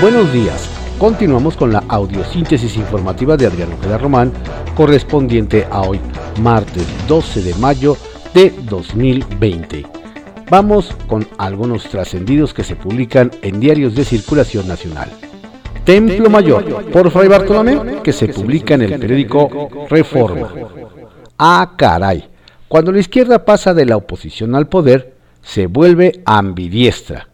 Buenos días. Continuamos con la audiosíntesis informativa de Adriano Ojeda Román, correspondiente a hoy, martes 12 de mayo de 2020. Vamos con algunos trascendidos que se publican en diarios de circulación nacional. Templo Mayor, por Fray Bartolomé, que se publica en el periódico Reforma. Ah, caray. Cuando la izquierda pasa de la oposición al poder, se vuelve ambidiestra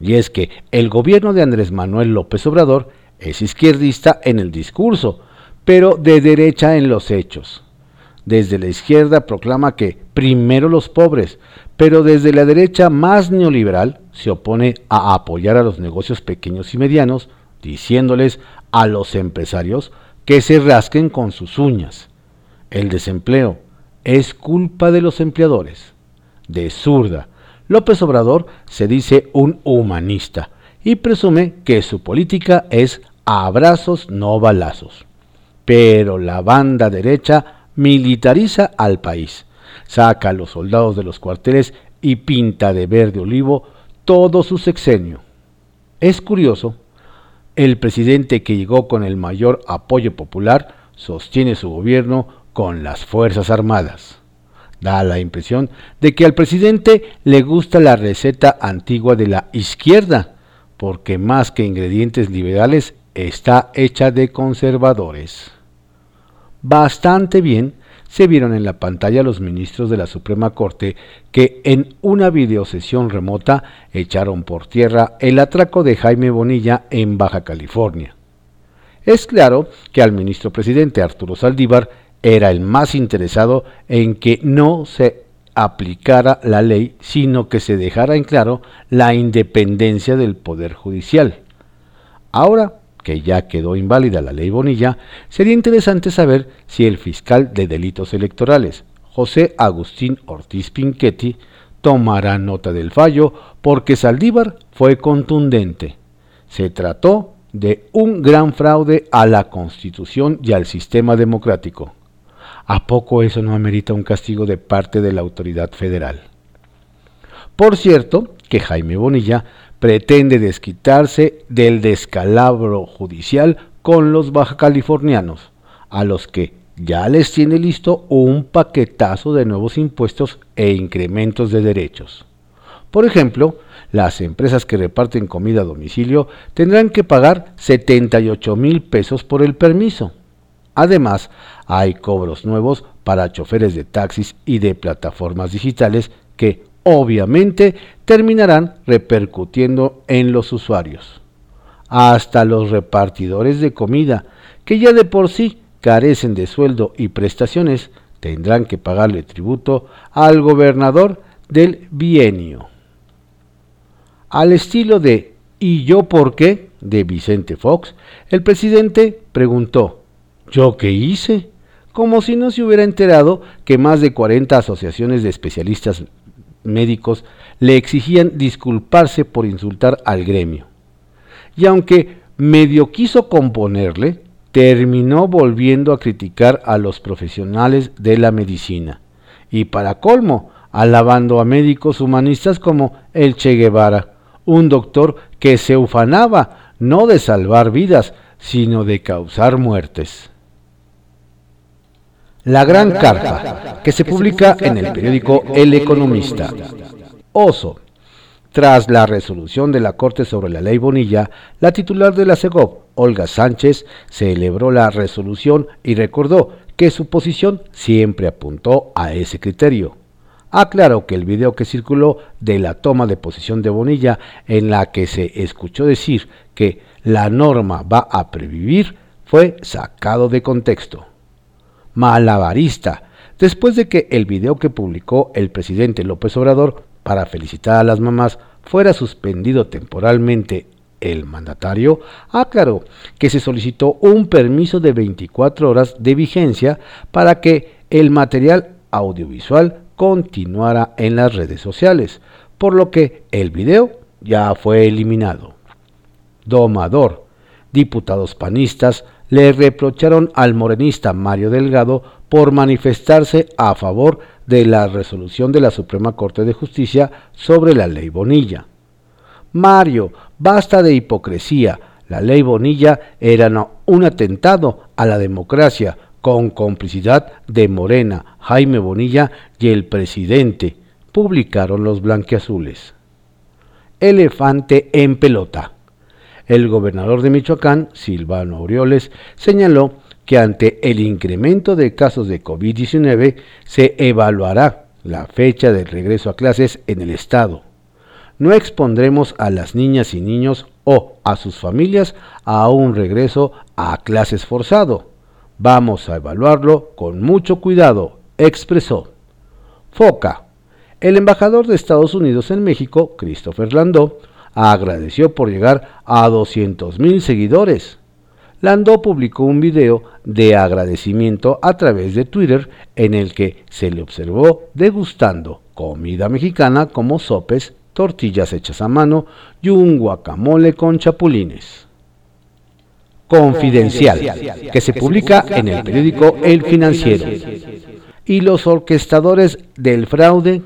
y es que el gobierno de Andrés Manuel López Obrador es izquierdista en el discurso, pero de derecha en los hechos. Desde la izquierda proclama que primero los pobres, pero desde la derecha más neoliberal se opone a apoyar a los negocios pequeños y medianos, diciéndoles a los empresarios que se rasquen con sus uñas. El desempleo es culpa de los empleadores. De zurda, López Obrador se dice un humanista y presume que su política es abrazos no balazos. Pero la banda derecha militariza al país, saca a los soldados de los cuarteles y pinta de verde olivo todo su sexenio. Es curioso, el presidente que llegó con el mayor apoyo popular sostiene su gobierno con las Fuerzas Armadas. Da la impresión de que al presidente le gusta la receta antigua de la izquierda, porque más que ingredientes liberales está hecha de conservadores. Bastante bien se vieron en la pantalla los ministros de la Suprema Corte que en una videosesión remota echaron por tierra el atraco de Jaime Bonilla en Baja California. Es claro que al ministro presidente Arturo Saldívar era el más interesado en que no se aplicara la ley, sino que se dejara en claro la independencia del Poder Judicial. Ahora que ya quedó inválida la ley Bonilla, sería interesante saber si el fiscal de delitos electorales, José Agustín Ortiz Pinchetti, tomará nota del fallo porque Saldívar fue contundente. Se trató de un gran fraude a la Constitución y al sistema democrático. ¿A poco eso no amerita un castigo de parte de la autoridad federal? Por cierto, que Jaime Bonilla pretende desquitarse del descalabro judicial con los baja californianos, a los que ya les tiene listo un paquetazo de nuevos impuestos e incrementos de derechos. Por ejemplo, las empresas que reparten comida a domicilio tendrán que pagar 78 mil pesos por el permiso. Además, hay cobros nuevos para choferes de taxis y de plataformas digitales que obviamente terminarán repercutiendo en los usuarios. Hasta los repartidores de comida, que ya de por sí carecen de sueldo y prestaciones, tendrán que pagarle tributo al gobernador del bienio. Al estilo de ¿Y yo por qué? de Vicente Fox, el presidente preguntó, ¿Yo qué hice? Como si no se hubiera enterado que más de 40 asociaciones de especialistas médicos le exigían disculparse por insultar al gremio. Y aunque medio quiso componerle, terminó volviendo a criticar a los profesionales de la medicina. Y para colmo, alabando a médicos humanistas como el Che Guevara, un doctor que se ufanaba no de salvar vidas, sino de causar muertes. La Gran Carta, que se publica en el periódico El Economista. Oso. Tras la resolución de la Corte sobre la ley Bonilla, la titular de la CEGOP, Olga Sánchez, celebró la resolución y recordó que su posición siempre apuntó a ese criterio. Aclaró que el video que circuló de la toma de posición de Bonilla, en la que se escuchó decir que la norma va a previvir, fue sacado de contexto malabarista, después de que el video que publicó el presidente López Obrador para felicitar a las mamás fuera suspendido temporalmente el mandatario aclaró que se solicitó un permiso de 24 horas de vigencia para que el material audiovisual continuara en las redes sociales, por lo que el video ya fue eliminado. Domador, diputados panistas le reprocharon al morenista Mario Delgado por manifestarse a favor de la resolución de la Suprema Corte de Justicia sobre la ley Bonilla. Mario, basta de hipocresía. la ley Bonilla era un atentado a la democracia con complicidad de Morena, Jaime Bonilla y el presidente, publicaron los blanqueazules. Elefante en pelota. El gobernador de Michoacán, Silvano Aureoles, señaló que ante el incremento de casos de COVID-19 se evaluará la fecha del regreso a clases en el estado. No expondremos a las niñas y niños o a sus familias a un regreso a clases forzado. Vamos a evaluarlo con mucho cuidado, expresó. FOCA. El embajador de Estados Unidos en México, Christopher Landó, agradeció por llegar a 200.000 seguidores. Landó publicó un video de agradecimiento a través de Twitter en el que se le observó degustando comida mexicana como sopes, tortillas hechas a mano y un guacamole con chapulines. Confidencial, que se publica en el periódico El Financiero. Y los orquestadores del fraude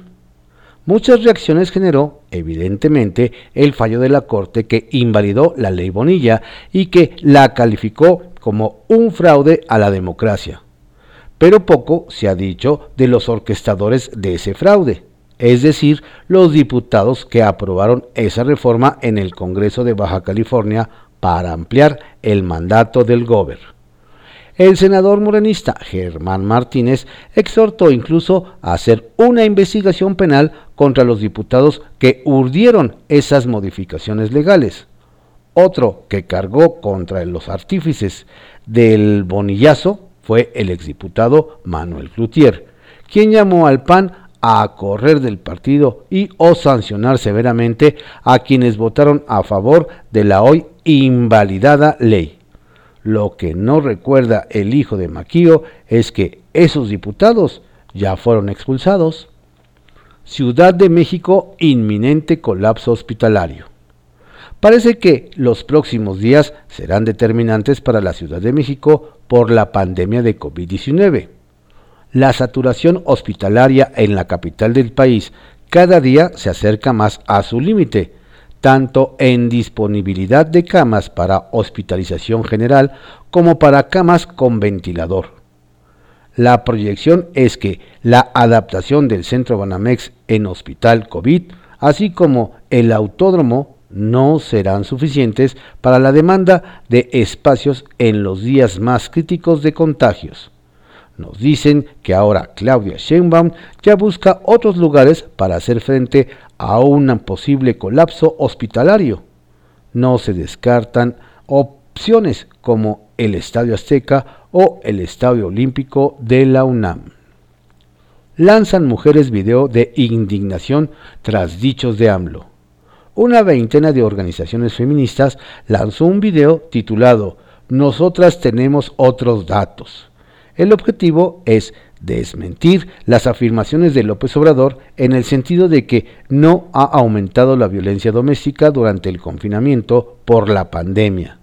Muchas reacciones generó, evidentemente, el fallo de la Corte que invalidó la ley Bonilla y que la calificó como un fraude a la democracia. Pero poco se ha dicho de los orquestadores de ese fraude, es decir, los diputados que aprobaron esa reforma en el Congreso de Baja California para ampliar el mandato del gobierno. El senador morenista Germán Martínez exhortó incluso a hacer una investigación penal contra los diputados que urdieron esas modificaciones legales. Otro que cargó contra los artífices del bonillazo fue el exdiputado Manuel Cloutier, quien llamó al PAN a correr del partido y o sancionar severamente a quienes votaron a favor de la hoy invalidada ley. Lo que no recuerda el hijo de Maquío es que esos diputados ya fueron expulsados. Ciudad de México, inminente colapso hospitalario. Parece que los próximos días serán determinantes para la Ciudad de México por la pandemia de COVID-19. La saturación hospitalaria en la capital del país cada día se acerca más a su límite, tanto en disponibilidad de camas para hospitalización general como para camas con ventilador. La proyección es que la adaptación del centro Banamex en hospital COVID, así como el autódromo, no serán suficientes para la demanda de espacios en los días más críticos de contagios. Nos dicen que ahora Claudia Sheinbaum ya busca otros lugares para hacer frente a un posible colapso hospitalario. No se descartan opciones como el Estadio Azteca o el Estadio Olímpico de la UNAM. Lanzan mujeres video de indignación tras dichos de AMLO. Una veintena de organizaciones feministas lanzó un video titulado Nosotras tenemos otros datos. El objetivo es desmentir las afirmaciones de López Obrador en el sentido de que no ha aumentado la violencia doméstica durante el confinamiento por la pandemia.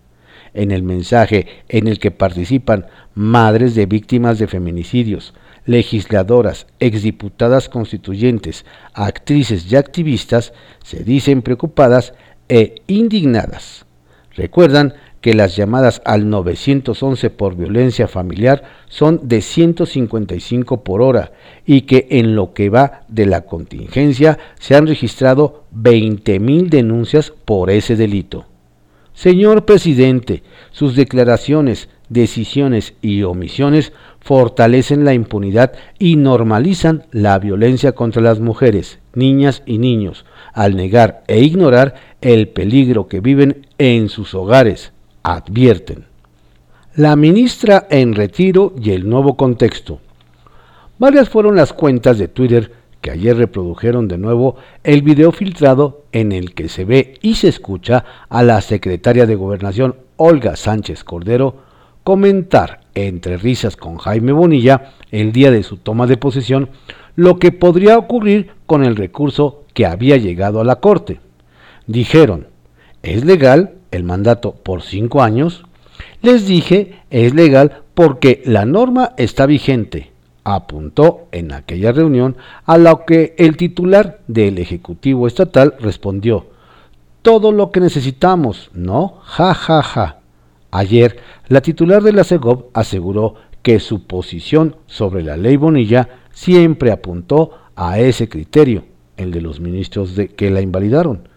En el mensaje en el que participan madres de víctimas de feminicidios, legisladoras, exdiputadas constituyentes, actrices y activistas, se dicen preocupadas e indignadas. Recuerdan que las llamadas al 911 por violencia familiar son de 155 por hora y que en lo que va de la contingencia se han registrado 20.000 denuncias por ese delito. Señor presidente, sus declaraciones, decisiones y omisiones fortalecen la impunidad y normalizan la violencia contra las mujeres, niñas y niños, al negar e ignorar el peligro que viven en sus hogares advierten. La ministra en retiro y el nuevo contexto. Varias fueron las cuentas de Twitter que ayer reprodujeron de nuevo el video filtrado en el que se ve y se escucha a la secretaria de Gobernación Olga Sánchez Cordero comentar entre risas con Jaime Bonilla el día de su toma de posesión lo que podría ocurrir con el recurso que había llegado a la Corte. Dijeron, es legal el mandato por cinco años, les dije es legal porque la norma está vigente, apuntó en aquella reunión, a lo que el titular del Ejecutivo Estatal respondió, todo lo que necesitamos, ¿no? Ja, ja, ja. Ayer, la titular de la CEGOV aseguró que su posición sobre la ley Bonilla siempre apuntó a ese criterio, el de los ministros de, que la invalidaron.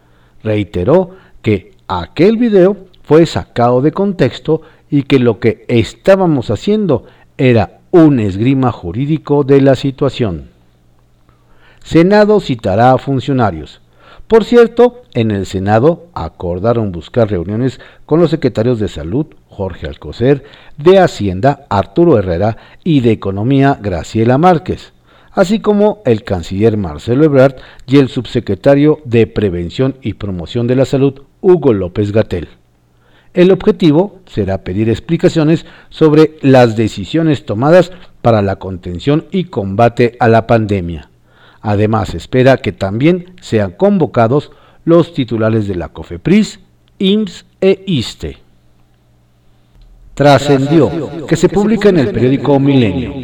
Reiteró que aquel video fue sacado de contexto y que lo que estábamos haciendo era un esgrima jurídico de la situación. Senado citará a funcionarios. Por cierto, en el Senado acordaron buscar reuniones con los secretarios de Salud, Jorge Alcocer, de Hacienda, Arturo Herrera, y de Economía, Graciela Márquez, así como el canciller Marcelo Ebrard y el subsecretario de Prevención y Promoción de la Salud, Hugo López Gatel. El objetivo será pedir explicaciones sobre las decisiones tomadas para la contención y combate a la pandemia. Además, espera que también sean convocados los titulares de la COFEPRIS, IMSS e ISTE. Trascendió que se publica en el periódico Milenio.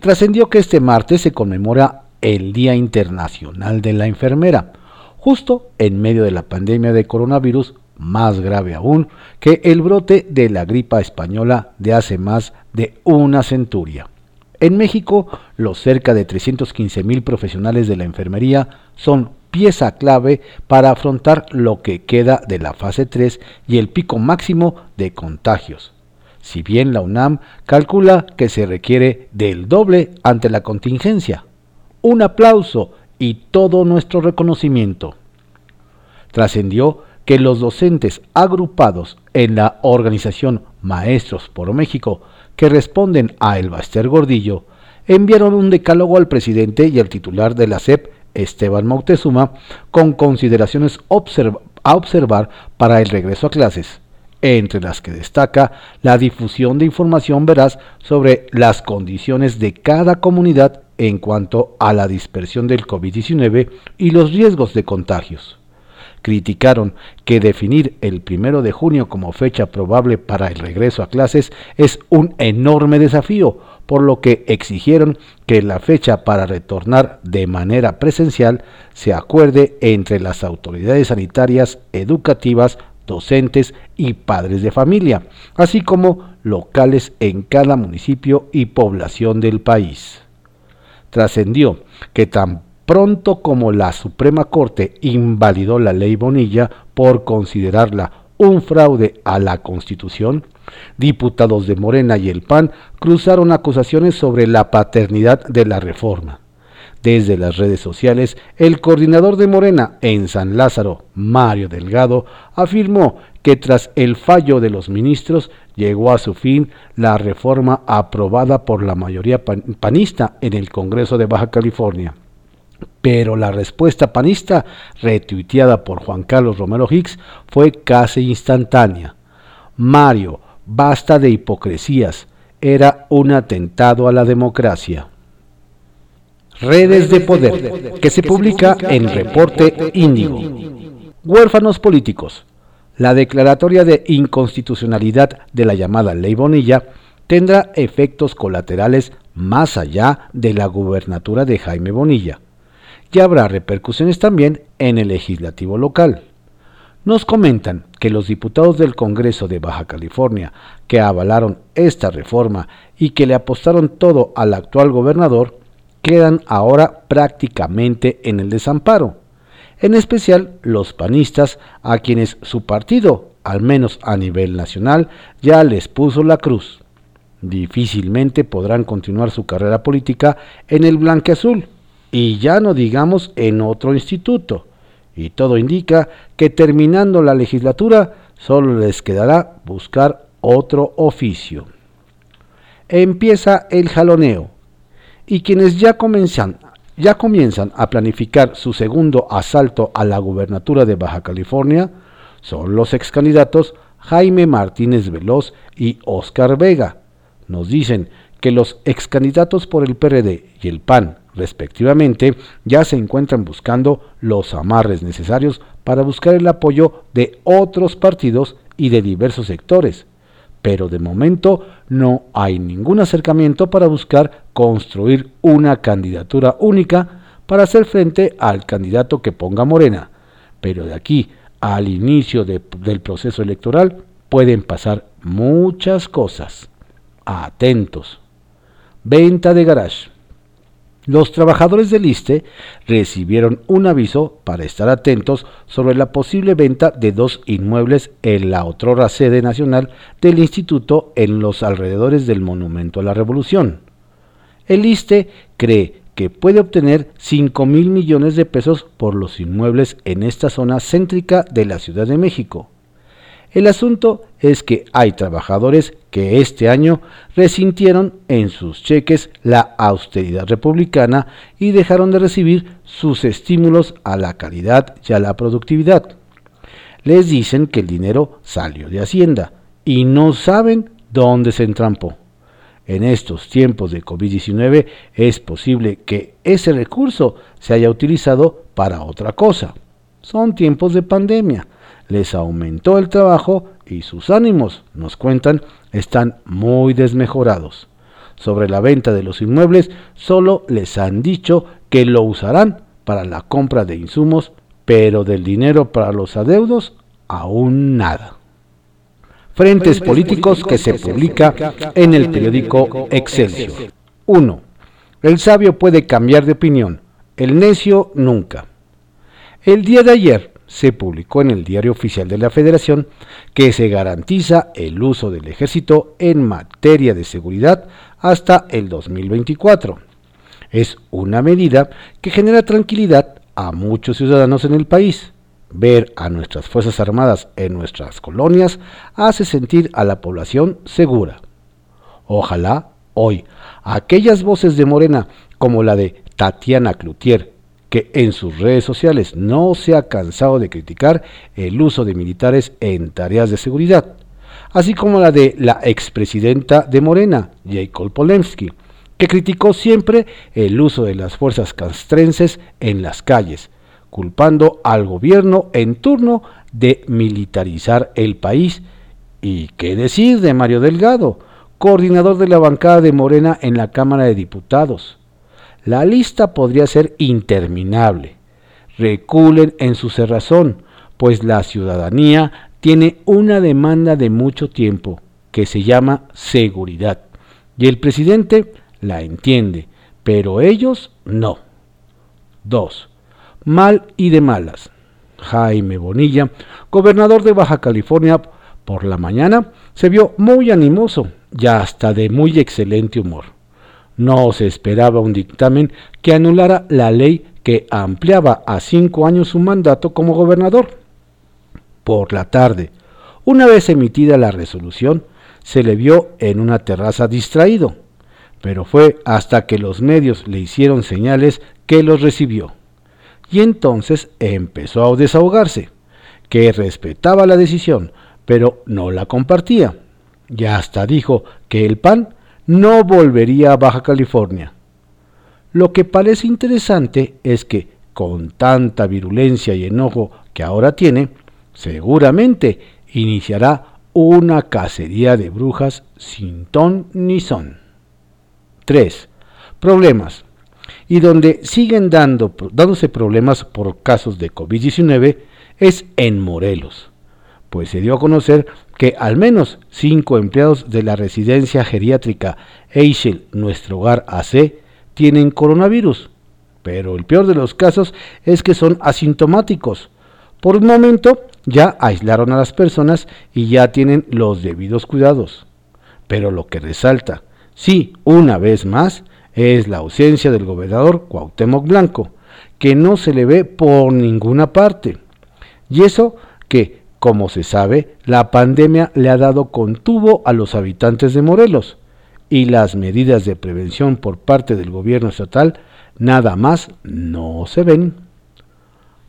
Trascendió que este martes se conmemora el Día Internacional de la Enfermera, justo en medio de la pandemia de coronavirus, más grave aún que el brote de la gripa española de hace más de una centuria. En México, los cerca de 315 mil profesionales de la enfermería son pieza clave para afrontar lo que queda de la fase 3 y el pico máximo de contagios. Si bien la UNAM calcula que se requiere del doble ante la contingencia. Un aplauso y todo nuestro reconocimiento. Trascendió que los docentes agrupados en la organización Maestros por México que responden a El Baster Gordillo, enviaron un decálogo al presidente y al titular de la SEP, Esteban Moctezuma, con consideraciones a observar para el regreso a clases, entre las que destaca la difusión de información veraz sobre las condiciones de cada comunidad en cuanto a la dispersión del COVID-19 y los riesgos de contagios. Criticaron que definir el primero de junio como fecha probable para el regreso a clases es un enorme desafío, por lo que exigieron que la fecha para retornar de manera presencial se acuerde entre las autoridades sanitarias, educativas, docentes y padres de familia, así como locales en cada municipio y población del país. Trascendió que tan pronto como la Suprema Corte invalidó la ley Bonilla por considerarla un fraude a la Constitución, diputados de Morena y el PAN cruzaron acusaciones sobre la paternidad de la reforma. Desde las redes sociales, el coordinador de Morena en San Lázaro, Mario Delgado, afirmó que tras el fallo de los ministros llegó a su fin la reforma aprobada por la mayoría panista en el Congreso de Baja California. Pero la respuesta panista, retuiteada por Juan Carlos Romero Hicks, fue casi instantánea. Mario, basta de hipocresías. Era un atentado a la democracia. Redes de Poder, que se publica en Reporte Índigo. Huérfanos políticos. La declaratoria de inconstitucionalidad de la llamada Ley Bonilla tendrá efectos colaterales más allá de la gubernatura de Jaime Bonilla y habrá repercusiones también en el legislativo local. Nos comentan que los diputados del Congreso de Baja California que avalaron esta reforma y que le apostaron todo al actual gobernador quedan ahora prácticamente en el desamparo, en especial los panistas a quienes su partido, al menos a nivel nacional, ya les puso la cruz. Difícilmente podrán continuar su carrera política en el blanqueazul y ya no digamos en otro instituto. Y todo indica que terminando la legislatura solo les quedará buscar otro oficio. Empieza el jaloneo y quienes ya comienzan, ya comienzan a planificar su segundo asalto a la gubernatura de Baja California son los ex candidatos Jaime Martínez Veloz y Oscar Vega. Nos dicen que los ex candidatos por el PRD y el PAN respectivamente, ya se encuentran buscando los amarres necesarios para buscar el apoyo de otros partidos y de diversos sectores. Pero de momento no hay ningún acercamiento para buscar construir una candidatura única para hacer frente al candidato que ponga Morena. Pero de aquí al inicio del proceso electoral pueden pasar muchas cosas. Atentos. Venta de garage. Los trabajadores del ISTE recibieron un aviso para estar atentos sobre la posible venta de dos inmuebles en la otrora sede nacional del instituto en los alrededores del Monumento a la Revolución. El ISTE cree que puede obtener 5 mil millones de pesos por los inmuebles en esta zona céntrica de la Ciudad de México. El asunto es que hay trabajadores que este año resintieron en sus cheques la austeridad republicana y dejaron de recibir sus estímulos a la calidad y a la productividad. Les dicen que el dinero salió de Hacienda y no saben dónde se entrampó. En estos tiempos de COVID-19 es posible que ese recurso se haya utilizado para otra cosa. Son tiempos de pandemia les aumentó el trabajo y sus ánimos, nos cuentan, están muy desmejorados. Sobre la venta de los inmuebles, solo les han dicho que lo usarán para la compra de insumos, pero del dinero para los adeudos, aún nada. Frentes políticos que se publica en el periódico Excelsior. 1. El sabio puede cambiar de opinión, el necio nunca. El día de ayer, se publicó en el Diario Oficial de la Federación que se garantiza el uso del ejército en materia de seguridad hasta el 2024. Es una medida que genera tranquilidad a muchos ciudadanos en el país. Ver a nuestras Fuerzas Armadas en nuestras colonias hace sentir a la población segura. Ojalá hoy aquellas voces de Morena como la de Tatiana Cloutier que en sus redes sociales no se ha cansado de criticar el uso de militares en tareas de seguridad, así como la de la expresidenta de Morena, Jacob Polemski, que criticó siempre el uso de las fuerzas castrenses en las calles, culpando al gobierno en turno de militarizar el país. ¿Y qué decir de Mario Delgado, coordinador de la bancada de Morena en la Cámara de Diputados? La lista podría ser interminable. Reculen en su cerrazón, pues la ciudadanía tiene una demanda de mucho tiempo que se llama seguridad. Y el presidente la entiende, pero ellos no. 2. Mal y de malas. Jaime Bonilla, gobernador de Baja California, por la mañana se vio muy animoso y hasta de muy excelente humor. No se esperaba un dictamen que anulara la ley que ampliaba a cinco años su mandato como gobernador. Por la tarde, una vez emitida la resolución, se le vio en una terraza distraído, pero fue hasta que los medios le hicieron señales que los recibió. Y entonces empezó a desahogarse, que respetaba la decisión, pero no la compartía. Y hasta dijo que el PAN no volvería a Baja California. Lo que parece interesante es que, con tanta virulencia y enojo que ahora tiene, seguramente iniciará una cacería de brujas sin ton ni son. 3. Problemas. Y donde siguen dando, dándose problemas por casos de COVID-19 es en Morelos pues se dio a conocer que al menos cinco empleados de la residencia geriátrica Eichel Nuestro Hogar AC tienen coronavirus, pero el peor de los casos es que son asintomáticos. Por un momento ya aislaron a las personas y ya tienen los debidos cuidados. Pero lo que resalta, sí, una vez más, es la ausencia del gobernador Cuauhtémoc Blanco, que no se le ve por ninguna parte. Y eso que como se sabe, la pandemia le ha dado contuvo a los habitantes de Morelos y las medidas de prevención por parte del gobierno estatal nada más no se ven.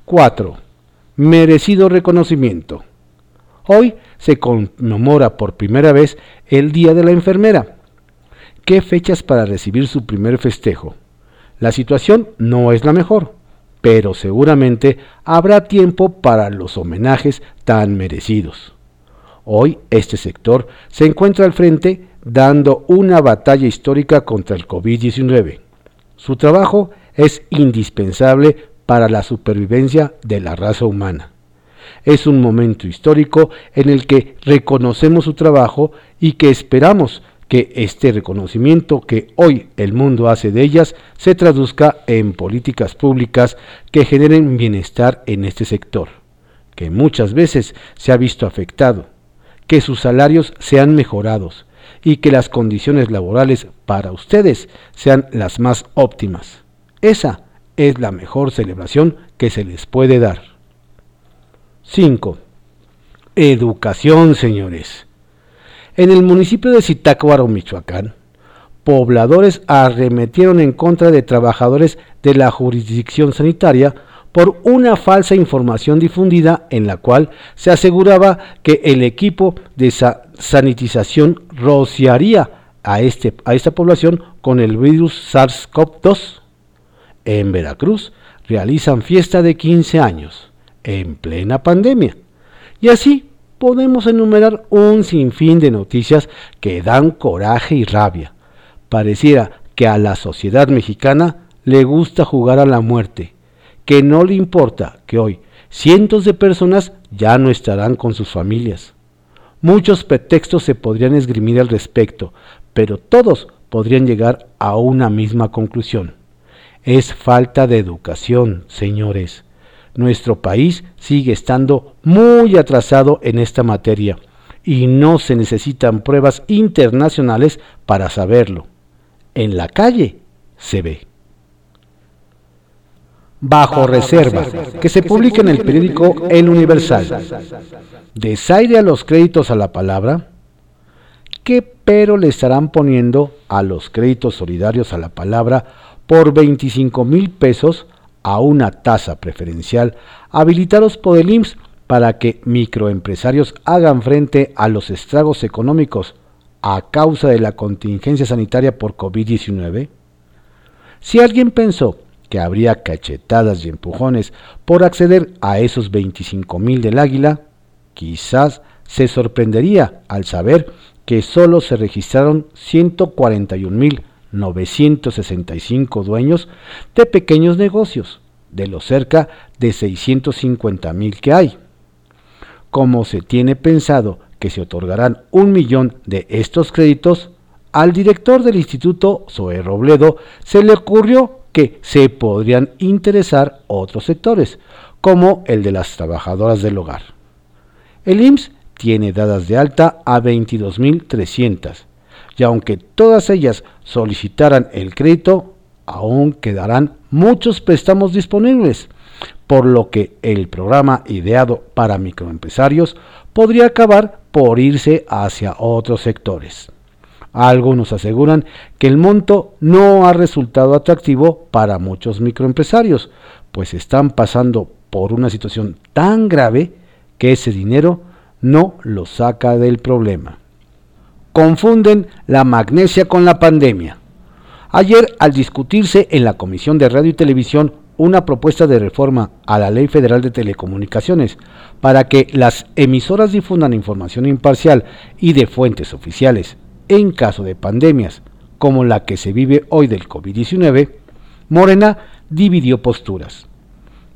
4. Merecido reconocimiento. Hoy se conmemora por primera vez el Día de la Enfermera. ¿Qué fechas para recibir su primer festejo? La situación no es la mejor pero seguramente habrá tiempo para los homenajes tan merecidos. Hoy este sector se encuentra al frente dando una batalla histórica contra el COVID-19. Su trabajo es indispensable para la supervivencia de la raza humana. Es un momento histórico en el que reconocemos su trabajo y que esperamos que este reconocimiento que hoy el mundo hace de ellas se traduzca en políticas públicas que generen bienestar en este sector, que muchas veces se ha visto afectado, que sus salarios sean mejorados y que las condiciones laborales para ustedes sean las más óptimas. Esa es la mejor celebración que se les puede dar. 5. Educación, señores. En el municipio de Zitácuaro, Michoacán, pobladores arremetieron en contra de trabajadores de la jurisdicción sanitaria por una falsa información difundida en la cual se aseguraba que el equipo de sanitización rociaría a, este, a esta población con el virus SARS-CoV-2. En Veracruz realizan fiesta de 15 años, en plena pandemia. Y así podemos enumerar un sinfín de noticias que dan coraje y rabia. Pareciera que a la sociedad mexicana le gusta jugar a la muerte, que no le importa que hoy cientos de personas ya no estarán con sus familias. Muchos pretextos se podrían esgrimir al respecto, pero todos podrían llegar a una misma conclusión. Es falta de educación, señores nuestro país sigue estando muy atrasado en esta materia y no se necesitan pruebas internacionales para saberlo. En la calle se ve. Bajo reserva, que se publica en el periódico El Universal. Desaire a los créditos a la palabra. ¿Qué pero le estarán poniendo a los créditos solidarios a la palabra por 25 mil pesos a una tasa preferencial habilitados por el IMSS para que microempresarios hagan frente a los estragos económicos a causa de la contingencia sanitaria por COVID-19? Si alguien pensó que habría cachetadas y empujones por acceder a esos 25 mil del águila, quizás se sorprendería al saber que solo se registraron 141 mil 965 dueños de pequeños negocios, de los cerca de 650 mil que hay. Como se tiene pensado que se otorgarán un millón de estos créditos, al director del instituto, Zoe Robledo, se le ocurrió que se podrían interesar otros sectores, como el de las trabajadoras del hogar. El IMSS tiene dadas de alta a 22.300 y aunque todas ellas solicitaran el crédito, aún quedarán muchos préstamos disponibles, por lo que el programa ideado para microempresarios podría acabar por irse hacia otros sectores. Algunos aseguran que el monto no ha resultado atractivo para muchos microempresarios, pues están pasando por una situación tan grave que ese dinero no lo saca del problema confunden la magnesia con la pandemia. Ayer, al discutirse en la Comisión de Radio y Televisión una propuesta de reforma a la Ley Federal de Telecomunicaciones para que las emisoras difundan información imparcial y de fuentes oficiales en caso de pandemias como la que se vive hoy del COVID-19, Morena dividió posturas.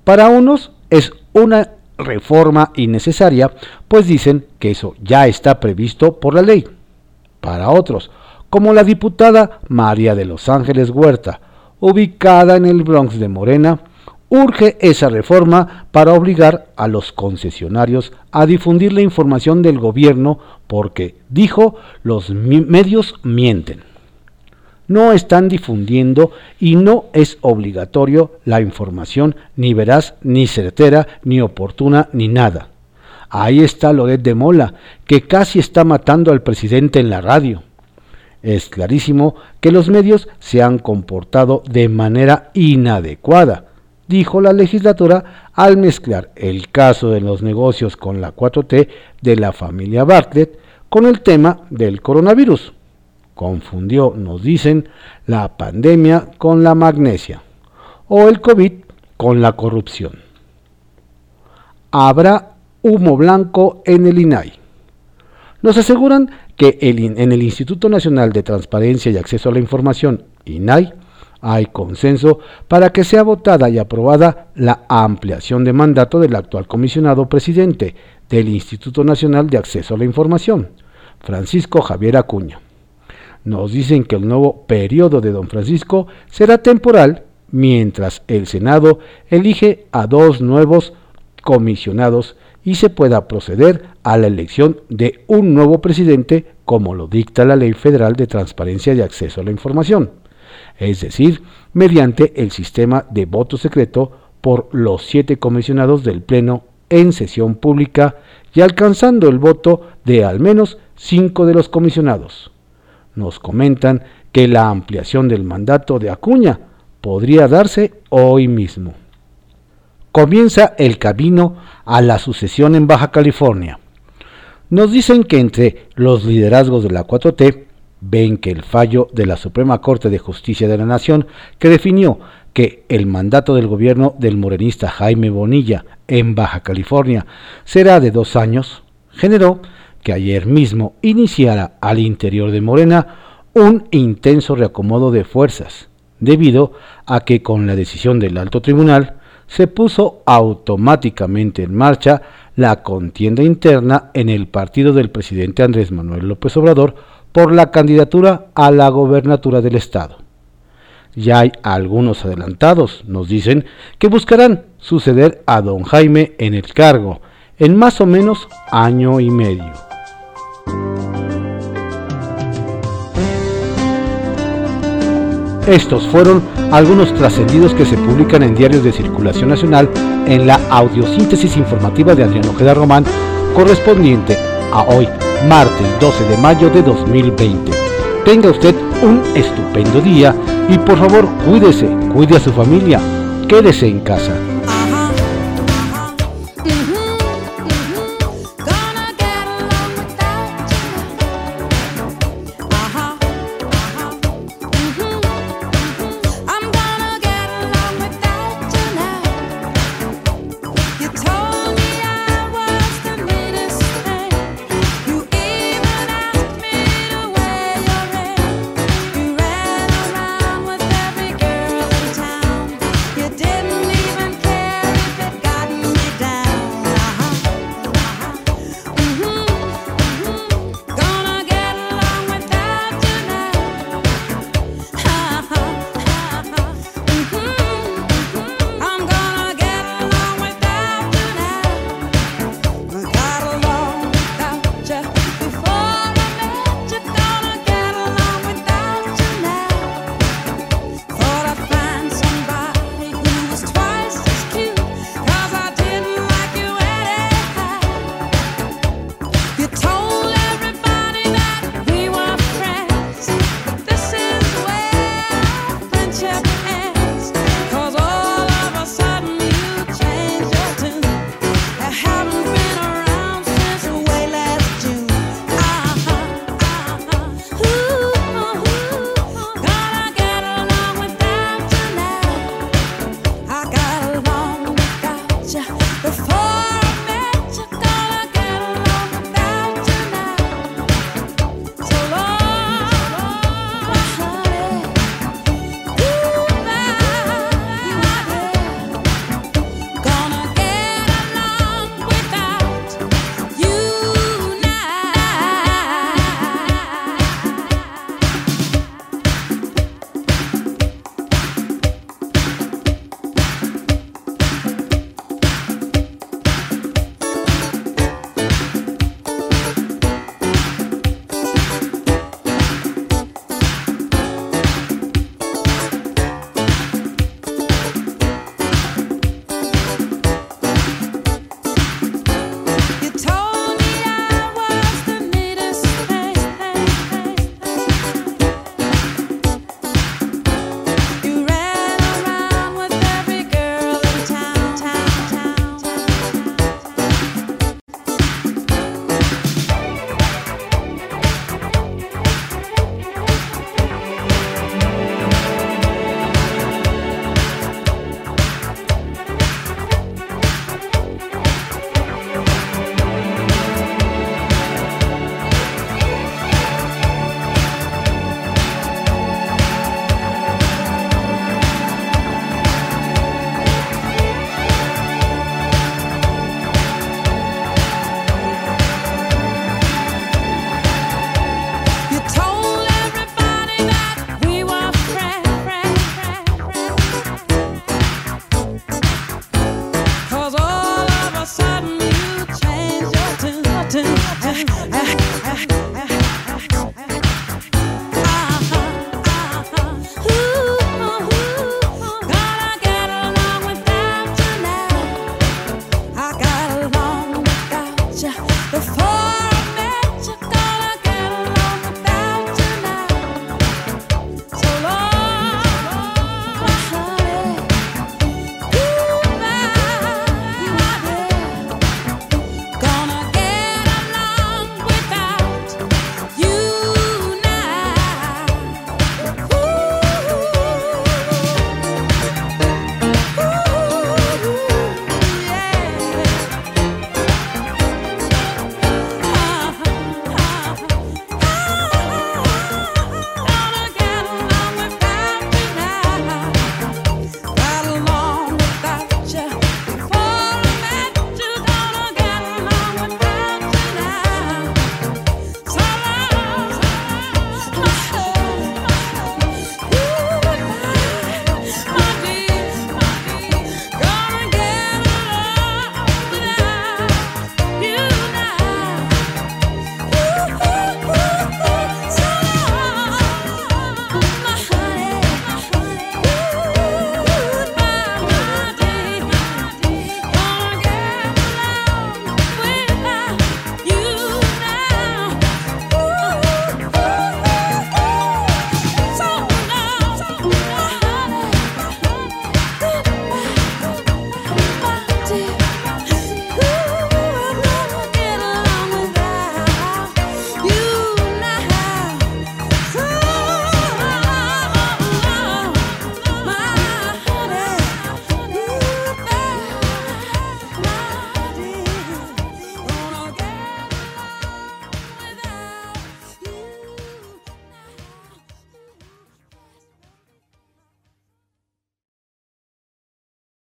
Para unos es una reforma innecesaria, pues dicen que eso ya está previsto por la ley para otros, como la diputada María de Los Ángeles Huerta, ubicada en el Bronx de Morena, urge esa reforma para obligar a los concesionarios a difundir la información del gobierno porque, dijo, los medios mienten. No están difundiendo y no es obligatorio la información ni veraz, ni certera, ni oportuna, ni nada. Ahí está Loret de Mola, que casi está matando al presidente en la radio. Es clarísimo que los medios se han comportado de manera inadecuada, dijo la legislatura al mezclar el caso de los negocios con la 4T de la familia Bartlett con el tema del coronavirus. Confundió, nos dicen, la pandemia con la magnesia o el COVID con la corrupción. Habrá humo blanco en el INAI. Nos aseguran que en el Instituto Nacional de Transparencia y Acceso a la Información, INAI, hay consenso para que sea votada y aprobada la ampliación de mandato del actual comisionado presidente del Instituto Nacional de Acceso a la Información, Francisco Javier Acuña. Nos dicen que el nuevo periodo de don Francisco será temporal mientras el Senado elige a dos nuevos comisionados y se pueda proceder a la elección de un nuevo presidente como lo dicta la Ley Federal de Transparencia y Acceso a la Información es decir, mediante el sistema de voto secreto por los siete comisionados del Pleno en sesión pública y alcanzando el voto de al menos cinco de los comisionados. Nos comentan que la ampliación del mandato de Acuña podría darse hoy mismo. Comienza el camino a la sucesión en Baja California. Nos dicen que entre los liderazgos de la 4T ven que el fallo de la Suprema Corte de Justicia de la Nación, que definió que el mandato del gobierno del morenista Jaime Bonilla en Baja California será de dos años, generó que ayer mismo iniciara al interior de Morena un intenso reacomodo de fuerzas, debido a que con la decisión del alto tribunal se puso automáticamente en marcha la contienda interna en el partido del presidente Andrés Manuel López Obrador por la candidatura a la gobernatura del estado. Ya hay algunos adelantados, nos dicen, que buscarán suceder a don Jaime en el cargo en más o menos año y medio. Estos fueron algunos trascendidos que se publican en diarios de circulación nacional en la audiosíntesis informativa de Adriano Ojeda Román correspondiente a hoy, martes 12 de mayo de 2020. Tenga usted un estupendo día y por favor cuídese, cuide a su familia, quédese en casa.